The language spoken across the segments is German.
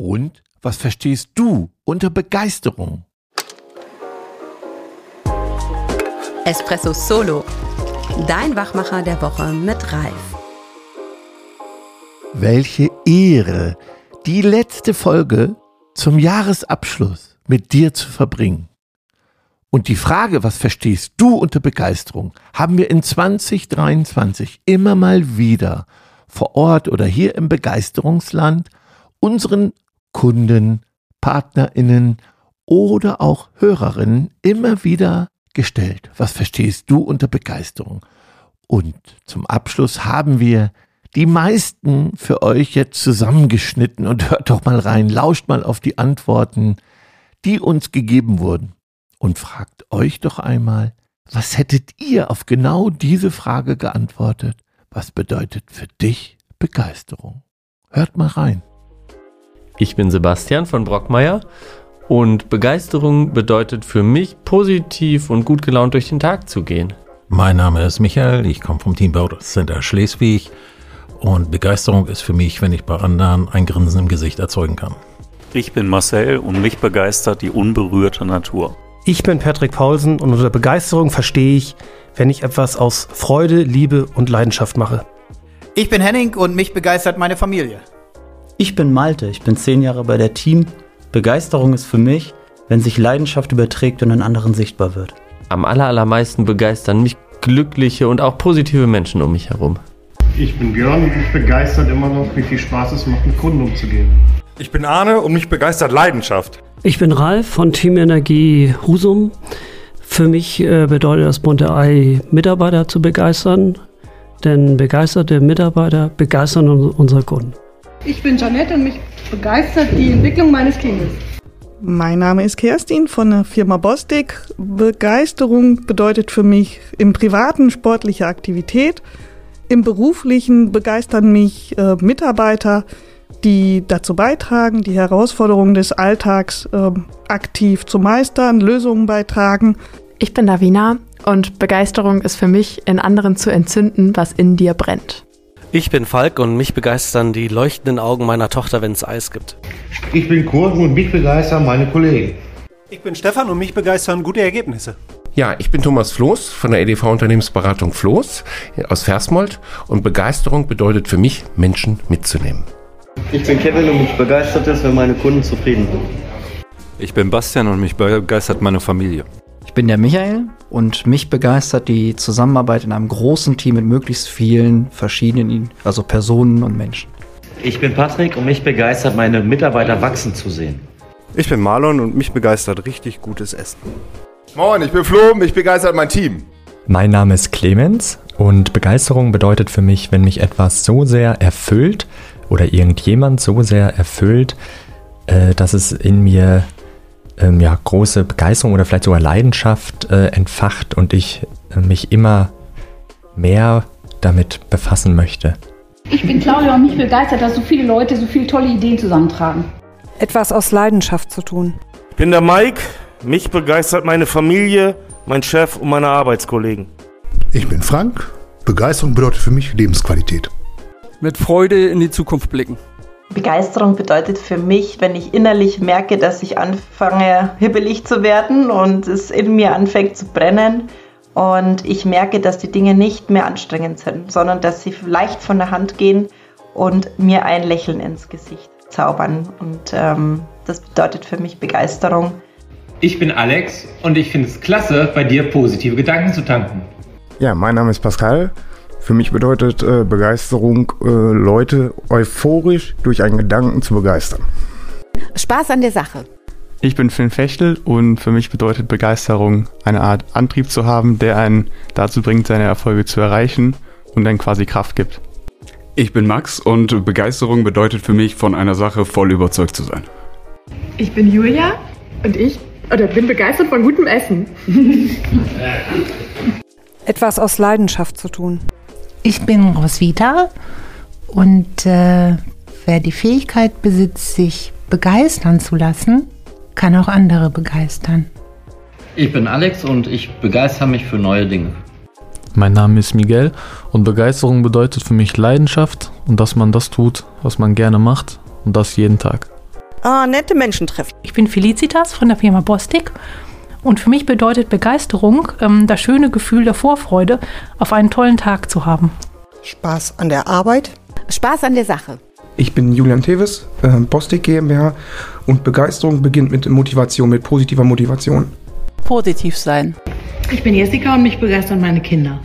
Und was verstehst du unter Begeisterung? Espresso Solo. Dein Wachmacher der Woche mit Ralf. Welche Ehre, die letzte Folge zum Jahresabschluss mit dir zu verbringen. Und die Frage, was verstehst du unter Begeisterung, haben wir in 2023 immer mal wieder vor Ort oder hier im Begeisterungsland unseren Kunden, Partnerinnen oder auch Hörerinnen immer wieder gestellt. Was verstehst du unter Begeisterung? Und zum Abschluss haben wir die meisten für euch jetzt zusammengeschnitten und hört doch mal rein, lauscht mal auf die Antworten, die uns gegeben wurden und fragt euch doch einmal, was hättet ihr auf genau diese Frage geantwortet? Was bedeutet für dich Begeisterung? Hört mal rein. Ich bin Sebastian von Brockmeier und Begeisterung bedeutet für mich, positiv und gut gelaunt durch den Tag zu gehen. Mein Name ist Michael, ich komme vom Teambau Center Schleswig und Begeisterung ist für mich, wenn ich bei anderen ein Grinsen im Gesicht erzeugen kann. Ich bin Marcel und mich begeistert die unberührte Natur. Ich bin Patrick Paulsen und unter Begeisterung verstehe ich, wenn ich etwas aus Freude, Liebe und Leidenschaft mache. Ich bin Henning und mich begeistert meine Familie. Ich bin Malte, ich bin zehn Jahre bei der Team. Begeisterung ist für mich, wenn sich Leidenschaft überträgt und in anderen sichtbar wird. Am allermeisten begeistern mich glückliche und auch positive Menschen um mich herum. Ich bin Björn und mich begeistert immer noch, wie viel Spaß es macht, mit Kunden umzugehen. Ich bin Arne und mich begeistert Leidenschaft. Ich bin Ralf von Team Energie Husum. Für mich äh, bedeutet das bunte Ei, Mitarbeiter zu begeistern, denn begeisterte Mitarbeiter begeistern unsere Kunden. Ich bin Janette und mich begeistert die Entwicklung meines Kindes. Mein Name ist Kerstin von der Firma Bostik. Begeisterung bedeutet für mich im privaten sportliche Aktivität. Im beruflichen begeistern mich äh, Mitarbeiter, die dazu beitragen, die Herausforderungen des Alltags äh, aktiv zu meistern, Lösungen beitragen. Ich bin Davina und Begeisterung ist für mich, in anderen zu entzünden, was in dir brennt. Ich bin Falk und mich begeistern die leuchtenden Augen meiner Tochter, wenn es Eis gibt. Ich bin Kurt und mich begeistern meine Kollegen. Ich bin Stefan und mich begeistern gute Ergebnisse. Ja, ich bin Thomas Floß von der EDV Unternehmensberatung Floß aus Versmold und Begeisterung bedeutet für mich, Menschen mitzunehmen. Ich bin Kevin und mich begeistert es, wenn meine Kunden zufrieden sind. Ich bin Bastian und mich begeistert meine Familie. Ich bin der Michael und mich begeistert die Zusammenarbeit in einem großen Team mit möglichst vielen verschiedenen, also Personen und Menschen. Ich bin Patrick und mich begeistert meine Mitarbeiter wachsen zu sehen. Ich bin Marlon und mich begeistert richtig gutes Essen. Moin, ich bin Flo, mich begeistert mein Team. Mein Name ist Clemens und Begeisterung bedeutet für mich, wenn mich etwas so sehr erfüllt, oder irgendjemand so sehr erfüllt, äh, dass es in mir ähm, ja, große Begeisterung oder vielleicht sogar Leidenschaft äh, entfacht und ich äh, mich immer mehr damit befassen möchte. Ich bin Claudia und mich begeistert, dass so viele Leute so viele tolle Ideen zusammentragen. Etwas aus Leidenschaft zu tun. Ich bin der Mike, mich begeistert meine Familie, mein Chef und meine Arbeitskollegen. Ich bin Frank, Begeisterung bedeutet für mich Lebensqualität mit Freude in die Zukunft blicken. Begeisterung bedeutet für mich, wenn ich innerlich merke, dass ich anfange, hibbelig zu werden und es in mir anfängt zu brennen und ich merke, dass die Dinge nicht mehr anstrengend sind, sondern dass sie leicht von der Hand gehen und mir ein Lächeln ins Gesicht zaubern. Und ähm, das bedeutet für mich Begeisterung. Ich bin Alex und ich finde es klasse, bei dir positive Gedanken zu tanken. Ja, mein Name ist Pascal für mich bedeutet äh, Begeisterung, äh, Leute euphorisch durch einen Gedanken zu begeistern. Spaß an der Sache. Ich bin Finn Fechtel und für mich bedeutet Begeisterung, eine Art Antrieb zu haben, der einen dazu bringt, seine Erfolge zu erreichen und dann quasi Kraft gibt. Ich bin Max und Begeisterung bedeutet für mich, von einer Sache voll überzeugt zu sein. Ich bin Julia und ich oder bin begeistert von gutem Essen. Etwas aus Leidenschaft zu tun. Ich bin Roswitha und äh, wer die Fähigkeit besitzt, sich begeistern zu lassen, kann auch andere begeistern. Ich bin Alex und ich begeistere mich für neue Dinge. Mein Name ist Miguel und Begeisterung bedeutet für mich Leidenschaft und dass man das tut, was man gerne macht und das jeden Tag. äh, nette Menschen treffen. Ich bin Felicitas von der Firma Bostik und für mich bedeutet Begeisterung ähm, das schöne Gefühl der Vorfreude, auf einen tollen Tag zu haben. Spaß an der Arbeit. Spaß an der Sache. Ich bin Julian Tevis, äh, Bostik GmbH und Begeisterung beginnt mit Motivation, mit positiver Motivation. Positiv sein. Ich bin Jessica und mich begeistern meine Kinder.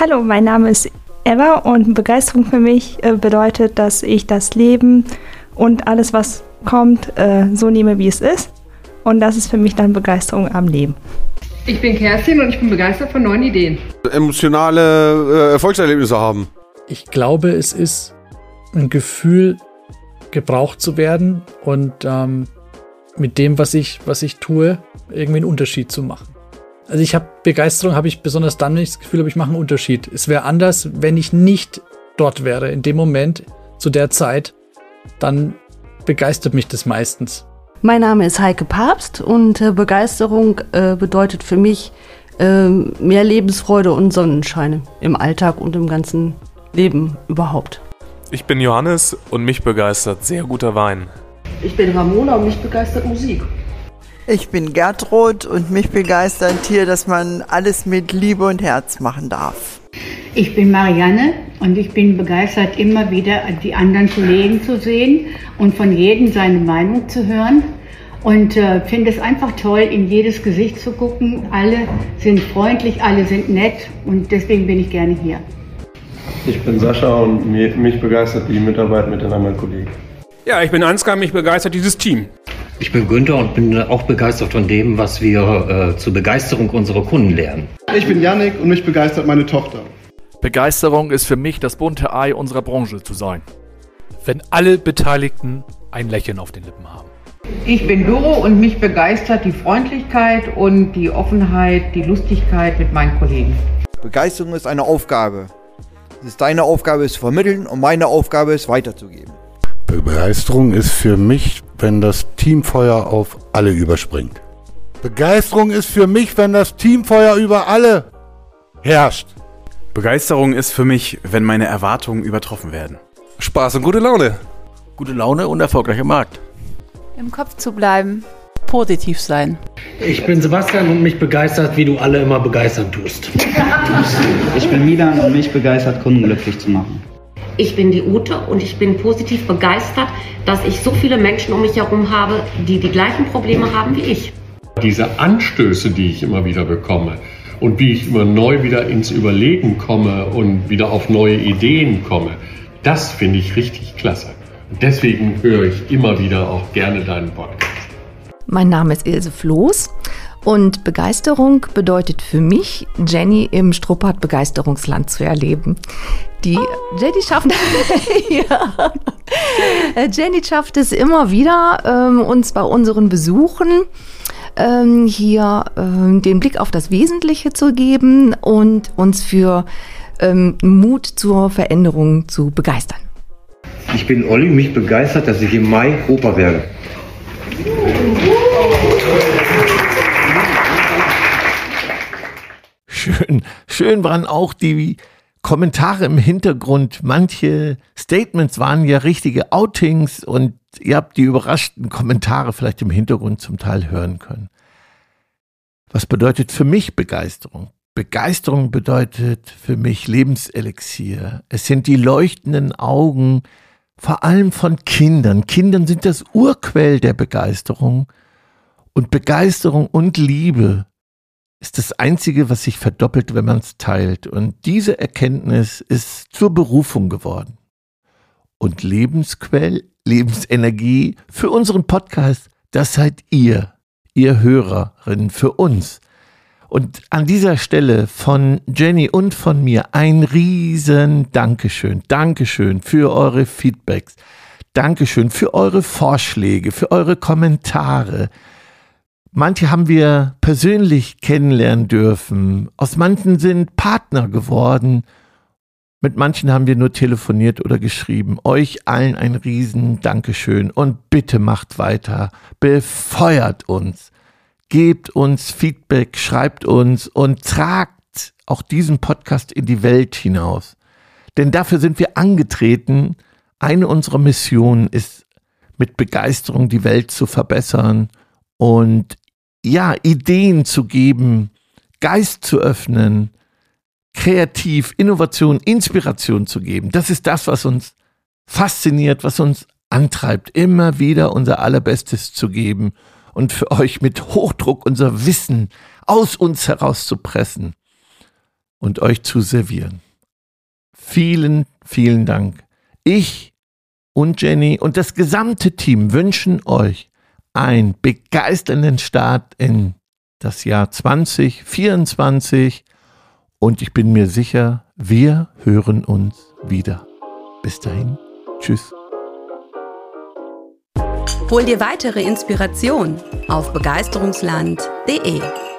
Hallo, mein Name ist Eva und Begeisterung für mich äh, bedeutet, dass ich das Leben und alles, was kommt, äh, so nehme, wie es ist. Und das ist für mich dann Begeisterung am Leben. Ich bin Kerstin und ich bin begeistert von neuen Ideen. Emotionale äh, Erfolgserlebnisse haben. Ich glaube, es ist ein Gefühl, gebraucht zu werden und ähm, mit dem, was ich, was ich tue, irgendwie einen Unterschied zu machen. Also ich habe Begeisterung, habe ich besonders dann, wenn ich das Gefühl habe, ich mache einen Unterschied. Es wäre anders, wenn ich nicht dort wäre, in dem Moment, zu der Zeit, dann begeistert mich das meistens. Mein Name ist Heike Papst und äh, Begeisterung äh, bedeutet für mich äh, mehr Lebensfreude und Sonnenscheine im Alltag und im ganzen Leben überhaupt. Ich bin Johannes und mich begeistert sehr guter Wein. Ich bin Ramona und mich begeistert Musik. Ich bin Gertrud und mich begeistert hier, dass man alles mit Liebe und Herz machen darf. Ich bin Marianne und ich bin begeistert, immer wieder die anderen Kollegen zu sehen und von jedem seine Meinung zu hören. Und äh, finde es einfach toll, in jedes Gesicht zu gucken. Alle sind freundlich, alle sind nett und deswegen bin ich gerne hier. Ich bin Sascha und mich begeistert die Mitarbeit mit den anderen Kollegen. Ja, ich bin Ansgar, mich begeistert dieses Team. Ich bin Günther und bin auch begeistert von dem, was wir äh, zur Begeisterung unserer Kunden lernen. Ich bin Yannick und mich begeistert meine Tochter. Begeisterung ist für mich das bunte Ei unserer Branche zu sein. Wenn alle Beteiligten ein Lächeln auf den Lippen haben. Ich bin Doro und mich begeistert die Freundlichkeit und die Offenheit, die Lustigkeit mit meinen Kollegen. Begeisterung ist eine Aufgabe. Es ist deine Aufgabe, es zu vermitteln und meine Aufgabe, es weiterzugeben. Begeisterung ist für mich, wenn das Teamfeuer auf alle überspringt. Begeisterung ist für mich, wenn das Teamfeuer über alle herrscht. Begeisterung ist für mich, wenn meine Erwartungen übertroffen werden. Spaß und gute Laune. Gute Laune und erfolgreicher Markt. Im Kopf zu bleiben. Positiv sein. Ich bin Sebastian und mich begeistert, wie du alle immer begeistern tust. Ich bin Milan und mich begeistert, Kunden glücklich zu machen. Ich bin die Ute und ich bin positiv begeistert, dass ich so viele Menschen um mich herum habe, die die gleichen Probleme haben wie ich. Diese Anstöße, die ich immer wieder bekomme und wie ich immer neu wieder ins Überlegen komme und wieder auf neue Ideen komme, das finde ich richtig klasse. Und deswegen höre ich immer wieder auch gerne deinen Podcast. Mein Name ist Ilse Floß und Begeisterung bedeutet für mich, Jenny im Struppert Begeisterungsland zu erleben. Die oh. Jenny schafft, ja. Jenny schafft es immer wieder, ähm, uns bei unseren Besuchen ähm, hier ähm, den Blick auf das Wesentliche zu geben und uns für ähm, Mut zur Veränderung zu begeistern. Ich bin Olli, mich begeistert, dass ich im Mai Opa werde. Schön waren auch die Kommentare im Hintergrund. Manche Statements waren ja richtige Outings und ihr habt die überraschten Kommentare vielleicht im Hintergrund zum Teil hören können. Was bedeutet für mich Begeisterung? Begeisterung bedeutet für mich Lebenselixier. Es sind die leuchtenden Augen, vor allem von Kindern. Kindern sind das Urquell der Begeisterung. Und Begeisterung und Liebe ist das Einzige, was sich verdoppelt, wenn man es teilt. Und diese Erkenntnis ist zur Berufung geworden. Und Lebensquell, Lebensenergie für unseren Podcast, das seid ihr, ihr Hörerinnen, für uns. Und an dieser Stelle von Jenny und von mir ein riesen Dankeschön. Dankeschön für eure Feedbacks. Dankeschön für eure Vorschläge, für eure Kommentare, Manche haben wir persönlich kennenlernen dürfen. Aus manchen sind Partner geworden. Mit manchen haben wir nur telefoniert oder geschrieben. Euch allen ein riesen Dankeschön und bitte macht weiter. Befeuert uns. Gebt uns Feedback, schreibt uns und tragt auch diesen Podcast in die Welt hinaus. Denn dafür sind wir angetreten. Eine unserer Missionen ist mit Begeisterung die Welt zu verbessern und ja, Ideen zu geben, Geist zu öffnen, kreativ, Innovation, Inspiration zu geben. Das ist das, was uns fasziniert, was uns antreibt, immer wieder unser Allerbestes zu geben und für euch mit Hochdruck unser Wissen aus uns herauszupressen und euch zu servieren. Vielen, vielen Dank. Ich und Jenny und das gesamte Team wünschen euch einen begeisternden Start in das Jahr 2024 und ich bin mir sicher, wir hören uns wieder. Bis dahin, tschüss. Hol dir weitere Inspiration auf begeisterungsland.de.